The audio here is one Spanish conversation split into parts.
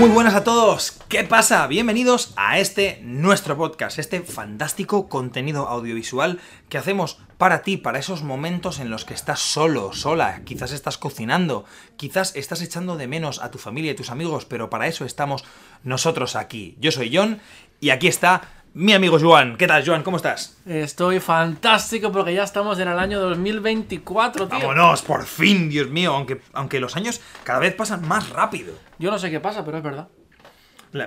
Muy buenas a todos, ¿qué pasa? Bienvenidos a este nuestro podcast, este fantástico contenido audiovisual que hacemos para ti, para esos momentos en los que estás solo, sola, quizás estás cocinando, quizás estás echando de menos a tu familia y tus amigos, pero para eso estamos nosotros aquí. Yo soy John y aquí está mi amigo Joan. ¿Qué tal, Joan? ¿Cómo estás? Estoy fantástico porque ya estamos en el año 2024, tío. Vámonos, por fin, Dios mío, aunque, aunque los años cada vez pasan más rápido. Yo no sé qué pasa, pero es verdad.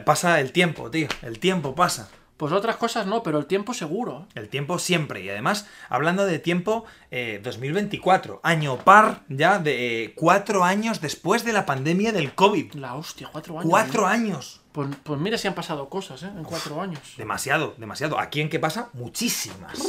Pasa el tiempo, tío, el tiempo pasa. Pues otras cosas no, pero el tiempo seguro. El tiempo siempre. Y además, hablando de tiempo, eh, 2024, año par ya de eh, cuatro años después de la pandemia del COVID. La hostia, cuatro años. Cuatro ¿no? años. Pues, pues mira si han pasado cosas, ¿eh? En cuatro años. Demasiado, demasiado. ¿Aquí en qué pasa? Muchísimas.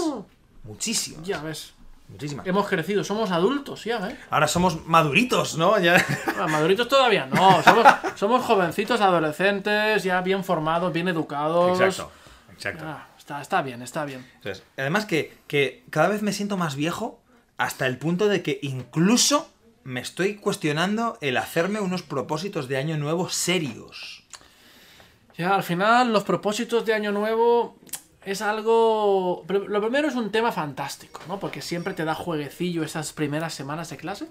Muchísimas. Ya ves. Muchísimas. Hemos crecido, somos adultos ya, ¿eh? Ahora somos maduritos, ¿no? Ya. Bueno, maduritos todavía no. Somos, somos jovencitos, adolescentes, ya bien formados, bien educados. Exacto. Exacto. Ah, está, está bien, está bien. Entonces, además que, que cada vez me siento más viejo hasta el punto de que incluso me estoy cuestionando el hacerme unos propósitos de año nuevo serios. Ya, al final, los propósitos de Año Nuevo es algo... Lo primero es un tema fantástico, ¿no? Porque siempre te da jueguecillo esas primeras semanas de clase.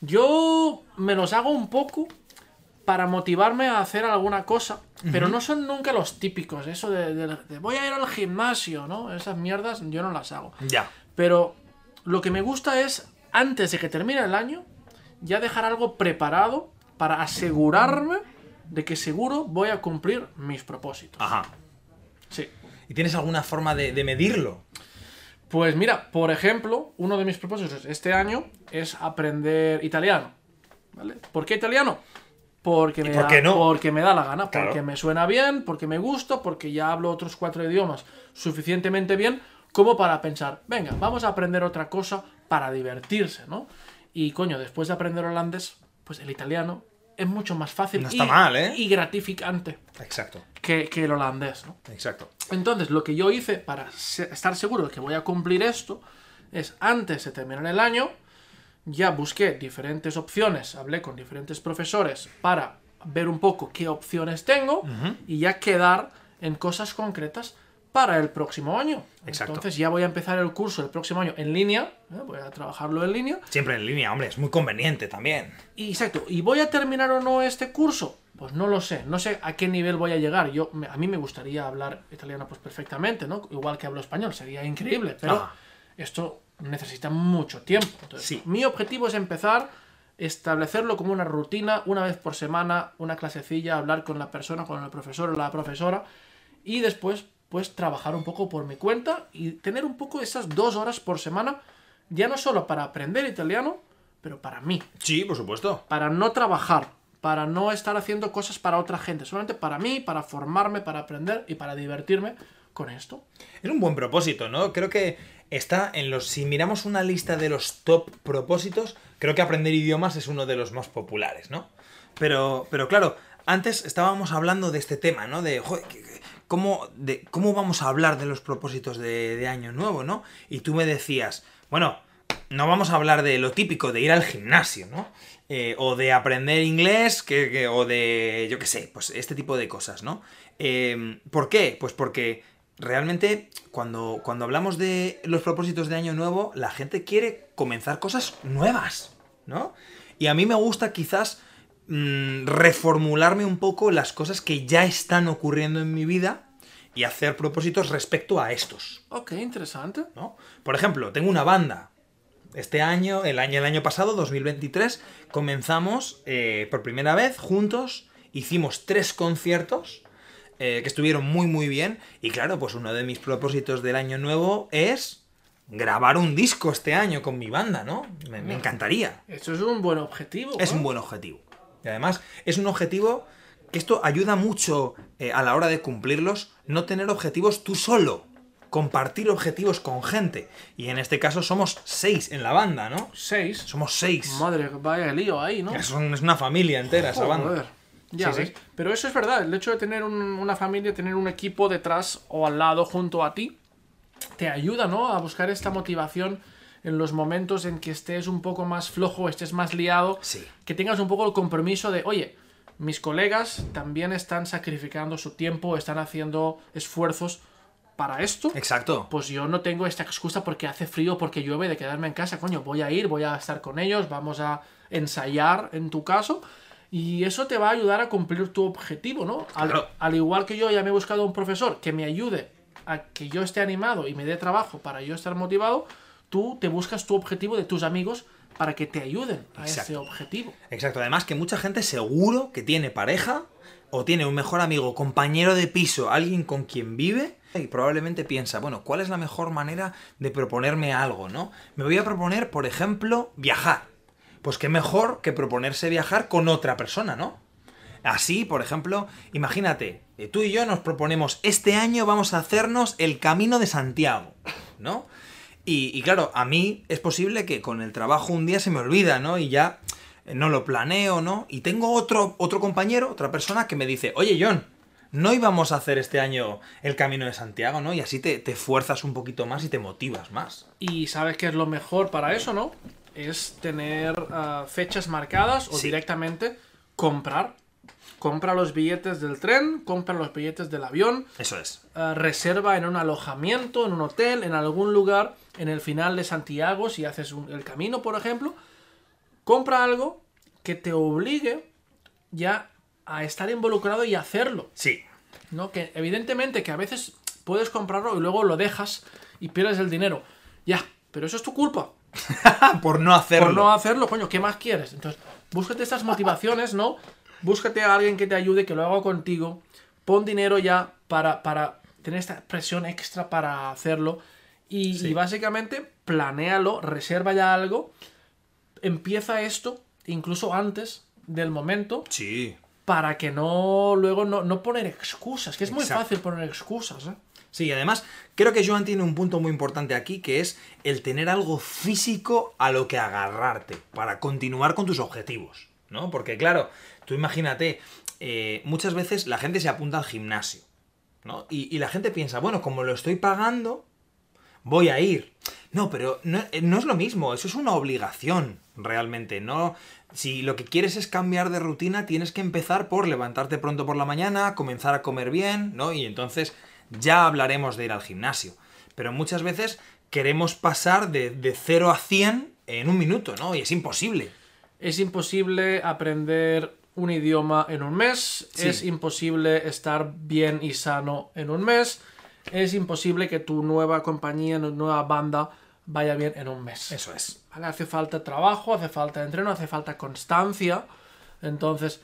Yo me los hago un poco para motivarme a hacer alguna cosa, pero no son nunca los típicos, eso de, de- de voy a ir al gimnasio, ¿no? Esas mierdas yo no las hago. Ya. Pero lo que me gusta es, antes de que termine el año, ya dejar algo preparado para asegurarme de que seguro voy a cumplir mis propósitos. Ajá. Sí. ¿Y tienes alguna forma de, de medirlo? Pues mira, por ejemplo, uno de mis propósitos este año es aprender italiano. ¿Vale? ¿Por qué italiano? Porque me, por da, no? porque me da la gana, Claro. porque me suena bien, porque me gusta, porque ya hablo otros cuatro idiomas suficientemente bien como para pensar, venga, vamos a aprender otra cosa para divertirse, ¿no? Y coño, después de aprender holandés, pues el italiano es mucho más fácil No está y, mal, ¿eh? y gratificante Exacto. que, que el holandés, ¿no? Exacto. Entonces, lo que yo hice para estar seguro de que voy a cumplir esto es, antes de terminar el año, ya busqué diferentes opciones, hablé con diferentes profesores para ver un poco qué opciones tengo y ya quedar en cosas concretas para el próximo año. Exacto. Entonces ya voy a empezar el curso el próximo año en línea, ¿eh? voy a trabajarlo en línea. Siempre en línea, hombre, es muy conveniente también. Exacto, ¿y voy a terminar o no este curso? Pues no lo sé, no sé a qué nivel voy a llegar. Yo, me- a mí me gustaría hablar italiano pues perfectamente, ¿no? Igual que hablo español, sería increíble, pero Ajá. esto necesita mucho tiempo. Entonces, Sí. Mi objetivo es empezar, establecerlo como una rutina, una vez por semana, una clasecilla, hablar con la persona, con el profesor o la profesora, y después, pues, trabajar un poco por mi cuenta y tener un poco esas dos horas por semana, ya no solo para aprender italiano, pero para mí Sí, por supuesto. para no trabajar, para no estar haciendo cosas para otra gente, solamente para mí, para formarme, para aprender y para divertirme con esto. Es un buen propósito, ¿no? Creo que está en los. Si miramos una lista de los top propósitos, creo que aprender idiomas es uno de los más populares, ¿no? Pero, pero claro, antes estábamos hablando de este tema, ¿no? De joder, cómo, de cómo vamos a hablar de los propósitos de, de Año Nuevo, ¿no? Y tú me decías, bueno, no vamos a hablar de lo típico de ir al gimnasio, ¿no? Eh, o de aprender inglés, que- o de, yo qué sé, pues este tipo de cosas, ¿no? Eh, ¿Por qué? Pues porque realmente cuando, cuando hablamos de los propósitos de Año Nuevo, la gente quiere comenzar cosas nuevas, ¿no? Y a mí me gusta quizás mm, reformularme un poco las cosas que ya están ocurriendo en mi vida y hacer propósitos respecto a estos. Ok, interesante. ¿no? Por ejemplo, tengo una banda. Este año, el año, el año pasado, 2023, comenzamos eh, por primera vez juntos, hicimos tres conciertos eh, que estuvieron muy muy bien y claro, pues uno de mis propósitos del año nuevo es grabar un disco este año con mi banda, ¿no? Me, me encantaría. Eso es un buen objetivo. Es un buen objetivo. Y además es un objetivo que esto ayuda mucho eh, a la hora de cumplirlos, no tener objetivos tú solo, compartir objetivos con gente. Y en este caso somos seis en la banda, ¿no? Seis. Somos seis. Madre, vaya lío ahí, ¿no? Es, un- es una familia entera esa banda. Ya Sí, ves. sí. Pero eso es verdad. El hecho de tener un- una familia, tener un equipo detrás o al lado junto a ti, te ayuda, ¿no? A buscar esta motivación en los momentos en que estés un poco más flojo, estés más liado. Sí. Que tengas un poco el compromiso de, oye, mis colegas también están sacrificando su tiempo, están haciendo esfuerzos para esto. Exacto. Pues yo no tengo esta excusa porque hace frío, porque llueve, de quedarme en casa. Coño, voy a ir, voy a estar con ellos, vamos a ensayar en tu caso. Y eso te va a ayudar a cumplir tu objetivo, ¿no? Al, Claro. al igual que yo ya me he buscado un profesor que me ayude a que yo esté animado y me dé trabajo para yo estar motivado, tú te buscas tu objetivo de tus amigos para que te ayuden a ese Exacto. objetivo. Exacto. Además que mucha gente seguro que tiene pareja o tiene un mejor amigo, compañero de piso, alguien con quien vive y probablemente piensa, bueno, ¿cuál es la mejor manera de proponerme algo, no? Me voy a proponer, por ejemplo, viajar. Pues qué mejor que proponerse viajar con otra persona, ¿no? Así, por ejemplo, imagínate, eh, tú y yo nos proponemos, este año vamos a hacernos el Camino de Santiago, ¿no? Y, claro, a mí es posible que con el trabajo un día se me olvida, ¿no? Y ya eh, no lo planeo, ¿no? Y tengo otro, otro compañero, otra persona que me dice, oye John, no íbamos a hacer este año el Camino de Santiago, ¿no? Y así te, te fuerzas un poquito más y te motivas más. Y sabes qué es lo mejor para eso, ¿no? Es tener ah, fechas marcadas o Sí. directamente comprar. Compra los billetes del tren, compra los billetes del avión, Eso es. ah, reserva en un alojamiento, en un hotel, en algún lugar, en el final de Santiago, si haces un- el camino, por ejemplo. Compra algo que te obligue ya a estar involucrado y hacerlo. Sí. ¿no? Que evidentemente que a veces puedes comprarlo y luego lo dejas y pierdes el dinero. Ya, pero eso es tu culpa. por no hacerlo. Por no hacerlo, coño, ¿qué más quieres? Entonces, búscate estas motivaciones, ¿no? Búscate a alguien que te ayude, que lo haga contigo. Pon dinero ya para, para tener esta presión extra para hacerlo. Y, Sí. y básicamente, planéalo, reserva ya algo. Empieza esto, incluso antes del momento, Sí. Para que no luego no, no poner excusas, que es muy fácil poner excusas, ¿eh? Sí, y además creo que Joan tiene un punto muy importante aquí, que es el tener algo físico a lo que agarrarte para continuar con tus objetivos, ¿no? Porque claro, tú imagínate, eh, muchas veces la gente se apunta al gimnasio, ¿no? Y, y la gente piensa, bueno, como lo estoy pagando, voy a ir. No, pero no, eh, no es lo mismo, eso es una obligación, realmente, ¿no? Si lo que quieres es cambiar de rutina, tienes que empezar por levantarte pronto por la mañana, comenzar a comer bien, ¿no? Y entonces ya hablaremos de ir al gimnasio. Pero muchas veces queremos pasar de, de 0 a 100 en un minuto, ¿no? Y es imposible. Es imposible aprender un idioma en un mes, Sí. es imposible estar bien y sano en un mes, es imposible que tu nueva compañía, tu nueva banda vaya bien en un mes. Eso es. ¿Vale? Hace falta trabajo, hace falta entreno, hace falta constancia, entonces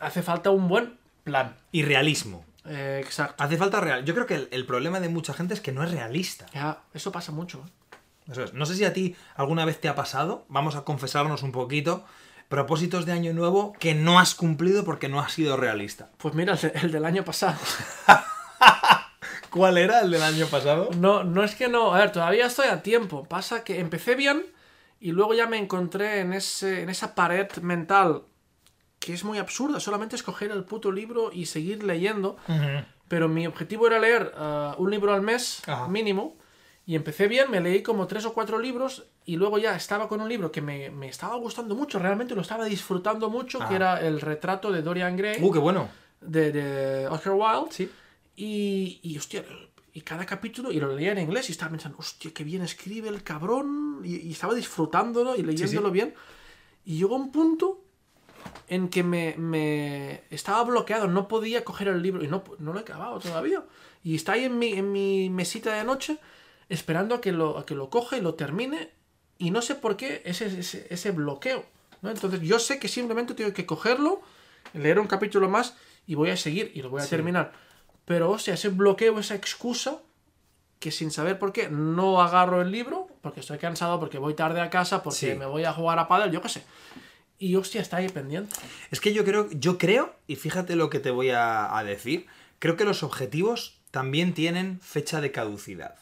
hace falta un buen plan. Y realismo. Eh, exacto. Hace falta real. Yo creo que el, el problema de mucha gente es que no es realista. Ya, eso pasa mucho. ¿eh? Eso es. No sé si a ti alguna vez te ha pasado, vamos a confesarnos un poquito, propósitos de año nuevo que no has cumplido porque no has sido realista. Pues mira, el, el del año pasado. ¿Cuál era el del año pasado? No, no es que no. A ver, todavía estoy a tiempo. Pasa que empecé bien y luego ya me encontré en, ese, en esa pared mental que es muy absurda. Solamente escoger el puto libro y seguir leyendo. Pero mi objetivo era leer ah, un libro al mes Ajá. mínimo. Y empecé bien, me leí como tres o cuatro libros y luego ya estaba con un libro que me, me estaba gustando mucho, realmente lo estaba disfrutando mucho, Ajá. que era el retrato de Dorian Gray Uh, qué bueno. de, de Oscar Wilde. Sí. Y, y, hostia, y cada capítulo, y lo leía en inglés y estaba pensando, hostia, qué bien escribe el cabrón. Y, y estaba disfrutándolo y leyéndolo bien. Y llegó un punto en que me, me estaba bloqueado, no podía coger el libro y no, no lo he acabado todavía. Y está ahí en mi, en mi mesita de noche esperando a que lo, a que lo coja y lo termine. Y no sé por qué ese, ese, ese bloqueo. ¿no? Entonces yo sé que simplemente tengo que cogerlo, leer un capítulo más y voy a seguir y lo voy a Sí. terminar. Pero, o sea, ese bloqueo, esa excusa, que sin saber por qué no agarro el libro, porque estoy cansado, porque voy tarde a casa, porque Sí. me voy a jugar a pádel, yo qué sé. Y hostia, está ahí pendiente. Es que yo creo, yo creo, y fíjate lo que te voy a, a decir, creo que los objetivos también tienen fecha de caducidad.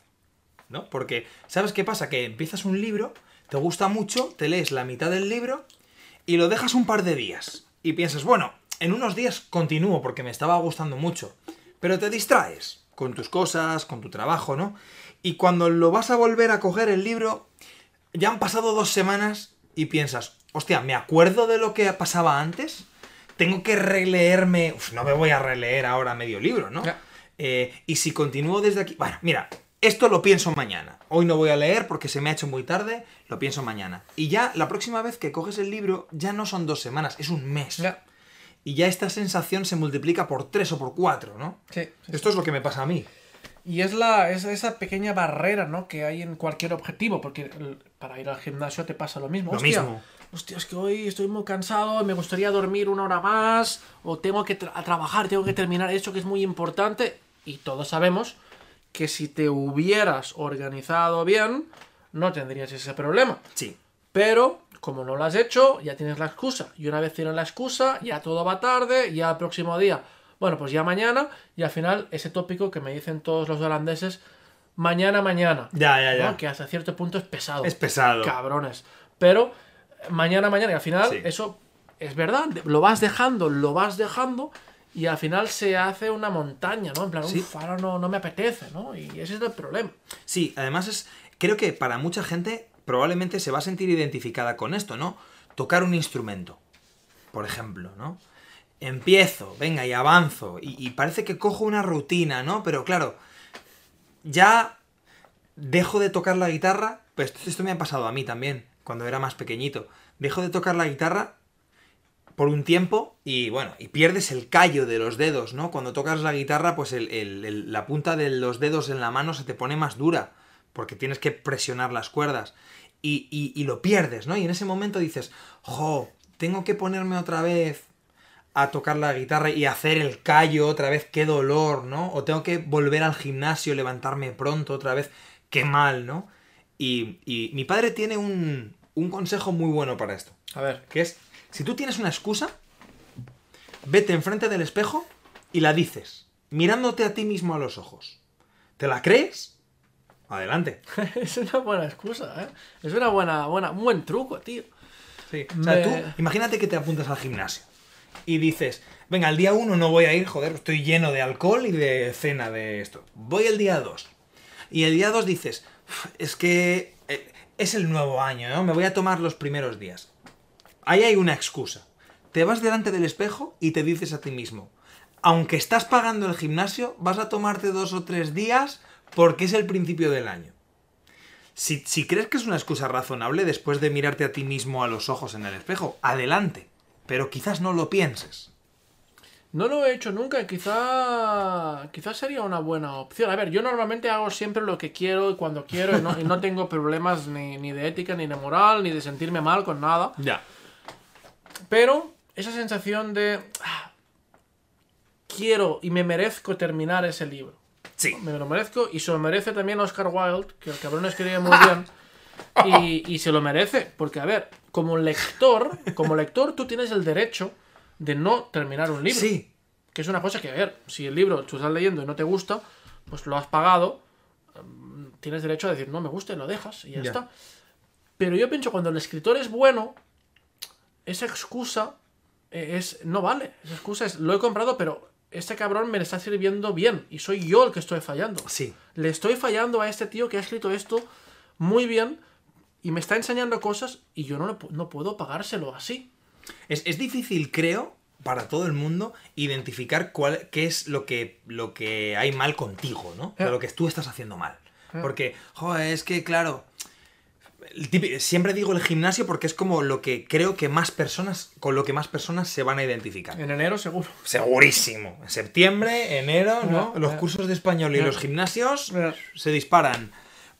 ¿No? Porque, ¿sabes qué pasa? Que empiezas un libro, te gusta mucho, te lees la mitad del libro y lo dejas un par de días. Y piensas, bueno, en unos días continúo porque me estaba gustando mucho. Pero te distraes con tus cosas, con tu trabajo, ¿no? Y cuando lo vas a volver a coger el libro, ya han pasado dos semanas y piensas, hostia, ¿me acuerdo de lo que pasaba antes? tengo que releerme. Uf, no me voy a releer ahora medio libro, ¿no? Eh, y si continúo desde aquí. Bueno, mira, esto lo pienso mañana. Hoy no voy a leer porque se me ha hecho muy tarde, lo pienso mañana. Y ya la próxima vez que coges el libro, ya no son dos semanas, es un mes. Y ya esta sensación se multiplica por tres o por cuatro, ¿no? Sí, sí, Esto es lo que me pasa a mí. Y es, la, es esa pequeña barrera, ¿no? Que hay en cualquier objetivo, porque para ir al gimnasio te pasa lo mismo. Lo Hostia, mismo. Hostia, es que hoy estoy muy cansado, me gustaría dormir una hora más, o tengo que tra- a trabajar, tengo que terminar esto que es muy importante. Y todos sabemos que si te hubieras organizado bien, no tendrías ese problema. Sí. Pero, como no lo has hecho, ya tienes la excusa. Y una vez tienes la excusa, ya todo va tarde, ya el próximo día. Bueno, pues ya mañana, y al final ese tópico que me dicen todos los holandeses, mañana, mañana. Ya, ya, ya. ¿no? Que hasta cierto punto es pesado. Es pesado. Cabrones. Pero mañana, mañana, y al final Sí. eso es verdad. Lo vas dejando, lo vas dejando, y al final se hace una montaña, ¿no? En plan, Sí. ahora no, no me apetece, ¿no? Y ese es el problema. Sí, además es. Creo que para mucha gente probablemente se va a sentir identificada con esto, ¿no? Tocar un instrumento, por ejemplo, ¿no? Empiezo, venga, y avanzo. Y, parece que cojo una rutina, ¿no? Pero claro, ya dejo de tocar la guitarra. Pues esto, me ha pasado a mí también, cuando era más pequeñito. Dejo de tocar la guitarra por un tiempo y bueno, y pierdes el callo de los dedos, ¿no? Cuando tocas la guitarra, pues la punta de los dedos en la mano se te pone más dura, porque tienes que presionar las cuerdas y, y- y lo pierdes, ¿no? Y en ese momento dices, jo, tengo que ponerme otra vez a tocar la guitarra y hacer el callo otra vez, qué dolor, ¿no? O tengo que volver al gimnasio, levantarme pronto otra vez, qué mal, ¿no? Y, y mi padre tiene un, un consejo muy bueno para esto. A ver. Que es, si tú tienes una excusa, vete enfrente del espejo y la dices, mirándote a ti mismo a los ojos. ¿Te la crees? Adelante. es una buena excusa, ¿eh? Es una buena, buena, un buen truco, tío. Sí. O sea, Me- tú, imagínate que te apuntas al gimnasio y dices, venga, el día uno no voy a ir, joder, estoy lleno de alcohol y de cena de esto. Voy el día 2. Y el día 2 dices, "Uf, es que eh, es el nuevo año, ¿no? Me voy a tomar los primeros días. Ahí hay una excusa. Te vas delante del espejo y te dices a ti mismo, aunque estás pagando el gimnasio, vas a tomarte dos o tres días porque es el principio del año. Si, si crees que es una excusa razonable después de mirarte a ti mismo a los ojos en el espejo, adelante. Pero quizás no lo pienses. No lo he hecho nunca y quizá, quizá sería una buena opción. A ver, yo normalmente hago siempre lo que quiero y cuando quiero y no, y no tengo problemas ni, ni de ética, ni de moral, ni de sentirme mal con nada. Ya. Pero esa sensación de ah, quiero y me merezco terminar ese libro. Sí. Me lo merezco y se lo merece también Oscar Wilde, que el cabrón escribe muy bien. Y, y se lo merece, porque a ver, como lector, como lector tú tienes el derecho de no terminar un libro. Sí. Que es una cosa que, a ver, si el libro tú estás leyendo y no te gusta, pues lo has pagado, mm, tienes derecho a decir, no me gusta y lo dejas y ya, Ya. está. Pero yo pienso, cuando el escritor es bueno, esa excusa eh, es no vale. Esa excusa es, lo he comprado, pero este cabrón me está sirviendo bien y soy yo el que estoy fallando. Sí. Le estoy fallando a este tío que ha escrito esto muy bien y me está enseñando cosas y yo no, lo no puedo pagárselo así. Es, es difícil, creo, para todo el mundo, identificar cuál, qué es lo que, lo que hay mal contigo, ¿no? O sea, Eh. lo que tú estás haciendo mal. Porque, joder, es que, claro. Siempre digo el gimnasio porque es como lo que creo que más personas, con lo que más personas se van a identificar. En enero seguro. Segurísimo. En septiembre, enero, ¿no? Los cursos de español y los gimnasios se disparan.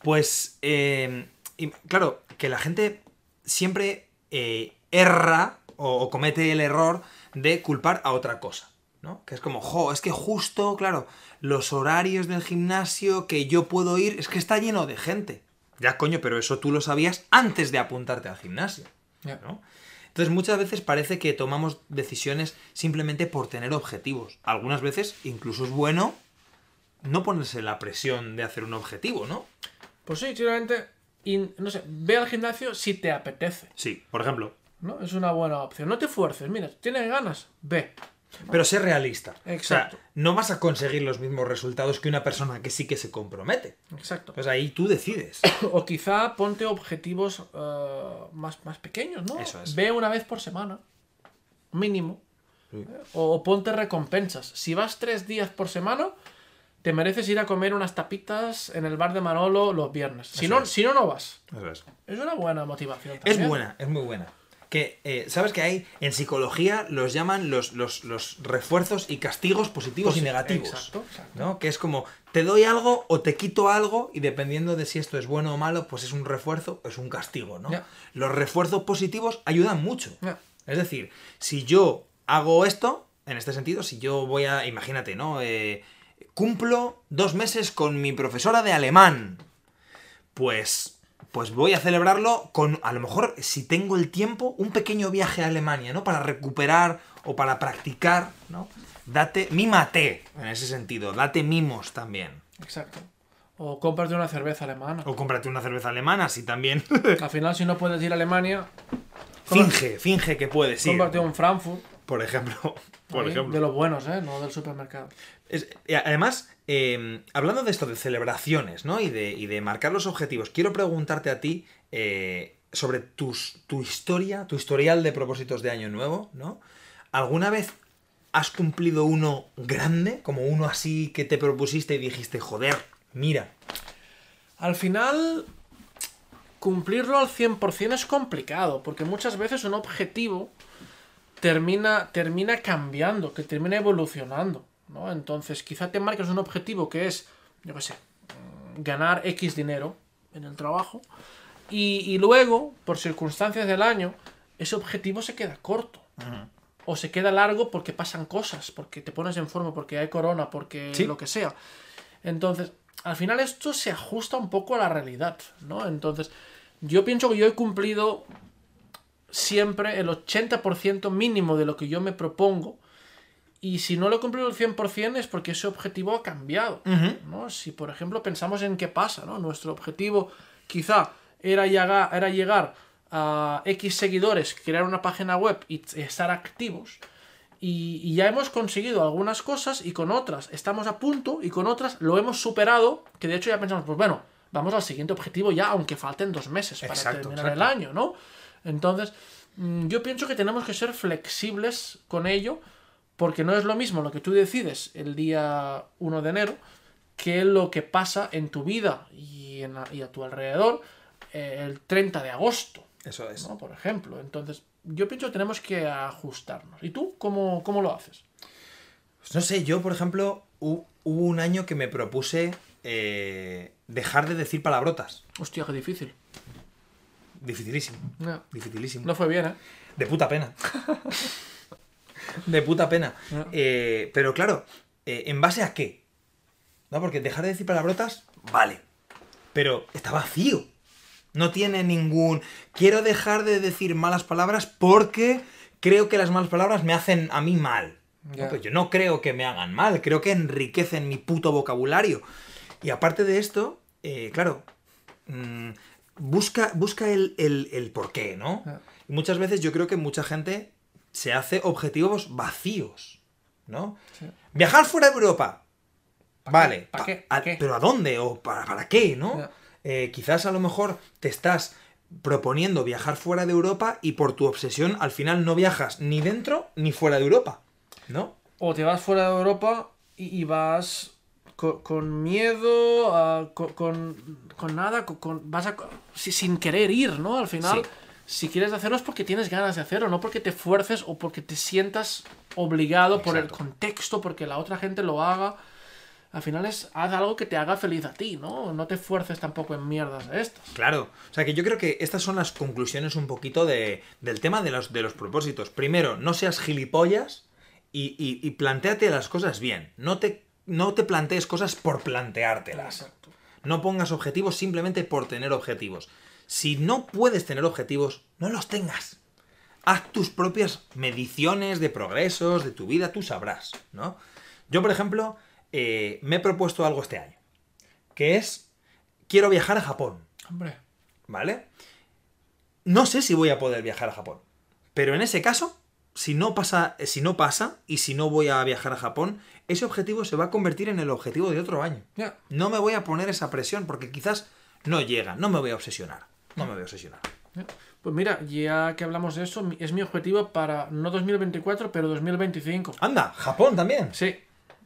Pues, eh, y, claro, que la gente siempre eh, erra o, o comete el error de culpar a otra cosa. ¿no? Que es como, jo, es que justo, claro, los horarios del gimnasio que yo puedo ir, es que está lleno de gente. Ya, coño, pero eso tú lo sabías antes de apuntarte al gimnasio. ¿no? Entonces muchas veces parece que tomamos decisiones simplemente por tener objetivos. Algunas veces incluso es bueno no ponerse la presión de hacer un objetivo, ¿no? Pues sí, simplemente, no sé, ve al gimnasio si te apetece. Sí, por ejemplo. ¿no? Es una buena opción. No te fuerces, mira, tienes ganas, ve. Pero sé realista. Exacto. O sea, no vas a conseguir los mismos resultados que una persona que sí que se compromete. Exacto. Pues ahí tú decides. O quizá ponte objetivos eh, más, más pequeños, ¿no? Eso es. Ve una vez por semana, mínimo. O, o ponte recompensas. Si vas tres días por semana, te mereces ir a comer unas tapitas en el bar de Manolo los viernes. Si Eso no, es. si no, no vas. Eso es. Es una buena motivación. Es también. buena, es muy buena. Que, eh, ¿sabes que hay? En psicología los llaman los, los, los refuerzos y castigos positivos y negativos. exacto, exacto. ¿no? Que es como, te doy algo o te quito algo y dependiendo de si esto es bueno o malo, pues es un refuerzo o es un castigo, ¿no? Los refuerzos positivos ayudan mucho. Es decir, si yo hago esto, en este sentido, si yo voy a, imagínate, ¿no? Eh, cumplo dos meses con mi profesora de alemán, pues, pues voy a celebrarlo con, a lo mejor, si tengo el tiempo, un pequeño viaje a Alemania, ¿no? Para recuperar o para practicar, ¿no? Date, mímate, en ese sentido, date mimos también. Exacto. O cómprate una cerveza alemana. O cómprate una cerveza alemana, si también. Al final, si no puedes ir a Alemania, finge, finge que puedes ir. cómprate un Frankfurt. Por ejemplo. Por ahí, ejemplo. De los buenos, ¿eh? No del supermercado. Es- además, eh, hablando de esto, de celebraciones, ¿no? Y de, y de marcar los objetivos, quiero preguntarte a ti eh, sobre tus, tu historia, tu historial de propósitos de año nuevo, ¿no? ¿Alguna vez has cumplido uno grande? Como uno así que te propusiste y dijiste, joder, mira. Al final, cumplirlo al 100% es complicado, porque muchas veces un objetivo termina, termina cambiando, que termina evolucionando, ¿no? Entonces, quizá te marques un objetivo que es, yo qué sé, mm, ganar X dinero en el trabajo, y, y luego, por circunstancias del año, ese objetivo se queda corto. O se queda largo porque pasan cosas, porque te pones en forma, porque hay corona, porque Sí. lo que sea. Entonces, al final esto se ajusta un poco a la realidad, ¿no? Entonces, yo pienso que yo he cumplido siempre el 80% mínimo de lo que yo me propongo. Y si no lo he cumplido el 100% es porque ese objetivo ha cambiado. ¿no? Si, por ejemplo, pensamos en qué pasa, ¿no? Nuestro objetivo quizá era llegar, era llegar a X seguidores, crear una página web y estar activos. Y, y ya hemos conseguido algunas cosas y con otras estamos a punto y con otras lo hemos superado, que de hecho ya pensamos, pues bueno, vamos al siguiente objetivo ya, aunque falten dos meses para Exacto, terminar el año, ¿no? Entonces, mm, yo pienso que tenemos que ser flexibles con ello, porque no es lo mismo lo que tú decides el día 1 de enero que lo que pasa en tu vida y, en a, y a tu alrededor eh, el 30 de agosto, Eso es. ¿no? Por ejemplo. Entonces, yo pienso que tenemos que ajustarnos. ¿Y tú cómo, cómo lo haces? Pues no sé, yo, por ejemplo, hu- hubo un año que me propuse eh, dejar de decir palabrotas. Hostia, qué difícil. Dificilísimo. No, Dificilísimo. no fue bien, ¿eh? De puta pena. de puta pena. Ya. Eh, pero claro, eh, ¿en base a qué? ¿No? Porque dejar de decir palabrotas, vale. Pero está vacío. No tiene ningún. Quiero dejar de decir malas palabras porque creo que las malas palabras me hacen a mí mal. Pues yo no creo que me hagan mal, creo que enriquecen mi puto vocabulario. Y aparte de esto, eh, claro, mm, busca, busca el, el, el porqué, ¿no? Y muchas veces yo creo que mucha gente se hace objetivos vacíos, ¿no? Sí. Viajar fuera de Europa. Vale. ¿Pero a dónde? ¿O para, para qué? ¿no? Eh, quizás a lo mejor te estás proponiendo viajar fuera de Europa y por tu obsesión al final no viajas ni dentro ni fuera de Europa. ¿No? O te vas fuera de Europa y, y vas co- con, miedo, a- co- con, con nada, con, vas a, si- sin querer ir, ¿no? Al final, Sí. Si quieres hacerlo es porque tienes ganas de hacerlo, no porque te fuerces o porque te sientas obligado por el contexto, porque la otra gente lo haga. Al final es haz algo que te haga feliz a ti, ¿no? No te fuerces tampoco en mierdas de estas. Claro. O sea que yo creo que estas son las conclusiones un poquito de, del tema de los, de los propósitos. Primero, no seas gilipollas y, y, y plantéate las cosas bien. No te, no te plantees cosas por planteártelas. Exacto. No pongas objetivos simplemente por tener objetivos. Si no puedes tener objetivos, no los tengas. Haz tus propias mediciones de progresos de tu vida, tú sabrás, ¿no? Yo, por ejemplo, eh, me he propuesto algo este año, que es, quiero viajar a Japón, Hombre, ¿vale? No sé si voy a poder viajar a Japón, pero en ese caso, si no pasa, si no pasa y si no voy a viajar a Japón, ese objetivo se va a convertir en el objetivo de otro año. No me voy a poner esa presión porque quizás no llega, no me voy a obsesionar. No me voy a obsesionar. Pues mira, ya que hablamos de eso, es mi objetivo para no 2024, pero 2025. Anda, Japón también. Sí.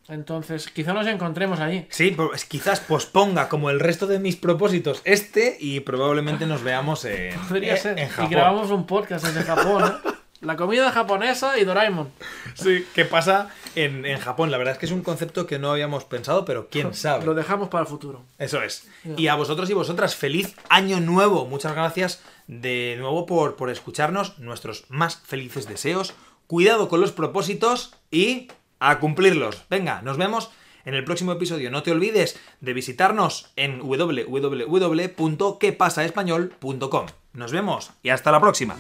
Entonces, quizá nos encontremos allí. Sí, pues quizás posponga como el resto de mis propósitos este y probablemente nos veamos en, Podría en- ser. en y Japón. grabamos un podcast desde Japón, ¿eh? La comida japonesa y Doraemon. Sí, ¿qué pasa en, en Japón? La verdad es que es un concepto que no habíamos pensado, pero quién sabe. Lo dejamos para el futuro. Eso es. Y a vosotros y vosotras, feliz año nuevo. Muchas gracias de nuevo por, por escucharnos. Nuestros más felices deseos. Cuidado con los propósitos y a cumplirlos. Venga, nos vemos en el próximo episodio. No te olvides de visitarnos en www.quepasaespañol.com. Nos vemos y hasta la próxima.